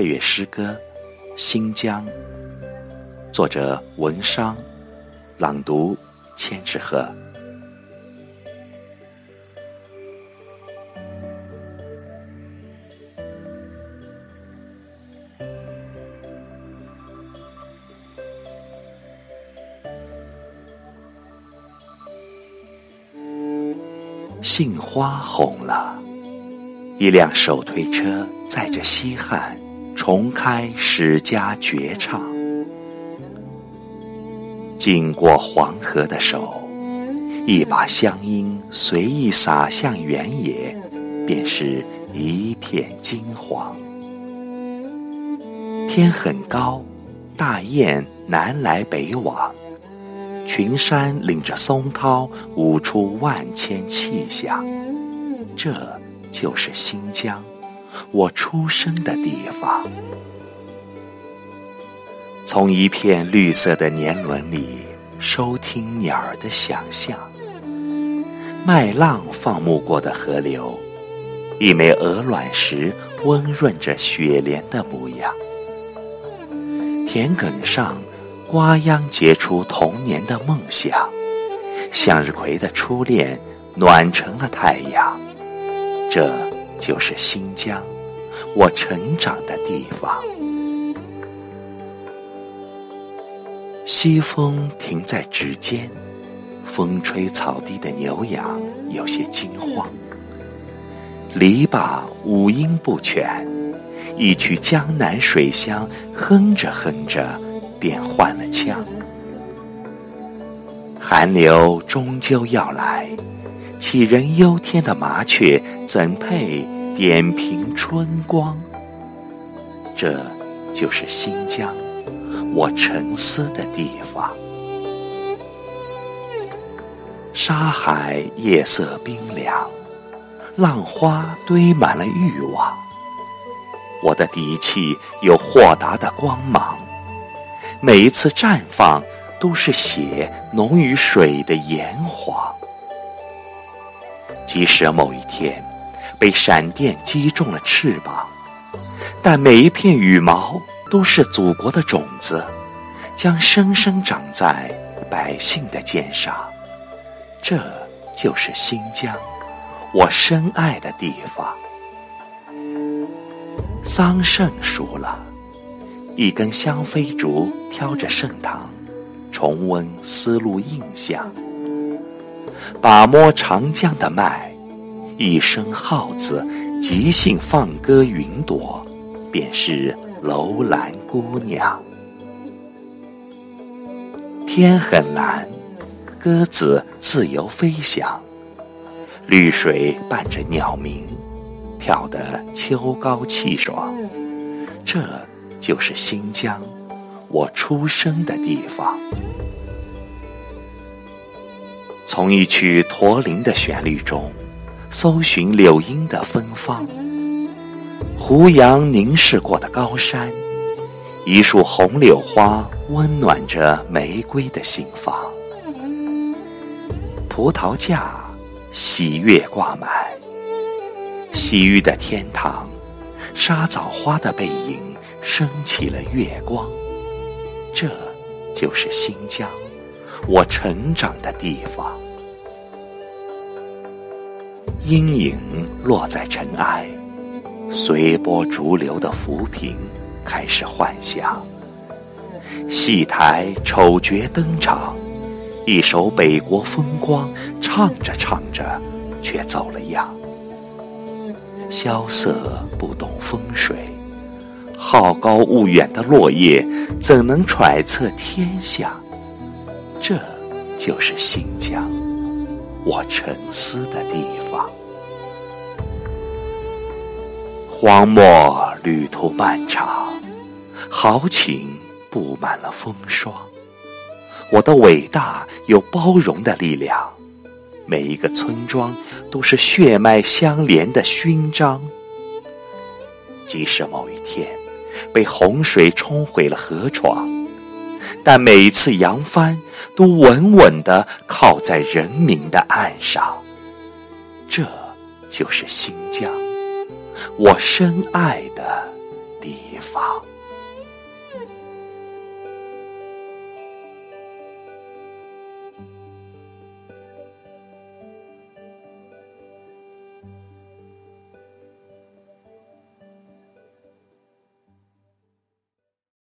配乐诗歌《新疆》，作者文商，朗读千纸鹤。杏花红了，一辆手推车载着西汉重开史家绝唱。经过黄河的手，一把香烟随意洒向原野，便是一片金黄。天很高，大雁南来北往。群山领着松涛，舞出万千气象。这就是新疆，我出生的地方。从一片绿色的年轮里，收听鸟儿的想象。麦浪放牧过的河流，一枚鹅卵石温润着雪莲的模样。田埂上。瓜秧结出童年的梦想，向日葵的初恋暖成了太阳。这就是新疆，我成长的地方。西风停在指尖，风吹草低的牛羊有些惊慌。篱笆五音不全，一曲江南水乡，哼着哼着。便换了腔，寒流终究要来，杞人忧天的麻雀怎配点评春光？这就是新疆，我沉思的地方。沙海夜色冰凉，浪花堆满了欲望。我的底气有豁达的光芒。每一次绽放，都是血浓于水的炎黄。即使某一天被闪电击中了翅膀，但每一片羽毛都是祖国的种子，将生生长在百姓的肩上。这就是新疆，我深爱的地方。桑葚熟了。一根香妃竹挑着盛唐，重温丝路印象。把摸长江的脉，一声号子，即兴放歌云朵，便是楼兰姑娘。天很蓝，鸽子自由飞翔，绿水伴着鸟鸣，跳得秋高气爽。这。就是新疆，我出生的地方。从一曲驼铃的旋律中，搜寻柳荫的芬芳。胡杨凝视过的高山，一束红柳花温暖着玫瑰的心房。葡萄架，喜悦挂满，西域的天堂，沙枣花的背影。升起了月光，这就是新疆，我成长的地方。阴影落在尘埃，随波逐流的浮萍开始幻想。戏台丑角登场，一首北国风光，唱着唱着却走了样。萧瑟不懂风水。好高骛远的落叶，怎能揣测天下？这就是新疆，我沉思的地方。荒漠旅途漫长，豪情布满了风霜。我的伟大有包容的力量，每一个村庄都是血脉相连的勋章。即使某一天。被洪水冲毁了河床，但每一次扬帆都稳稳地靠在人民的岸上。这就是新疆，我深爱的地方。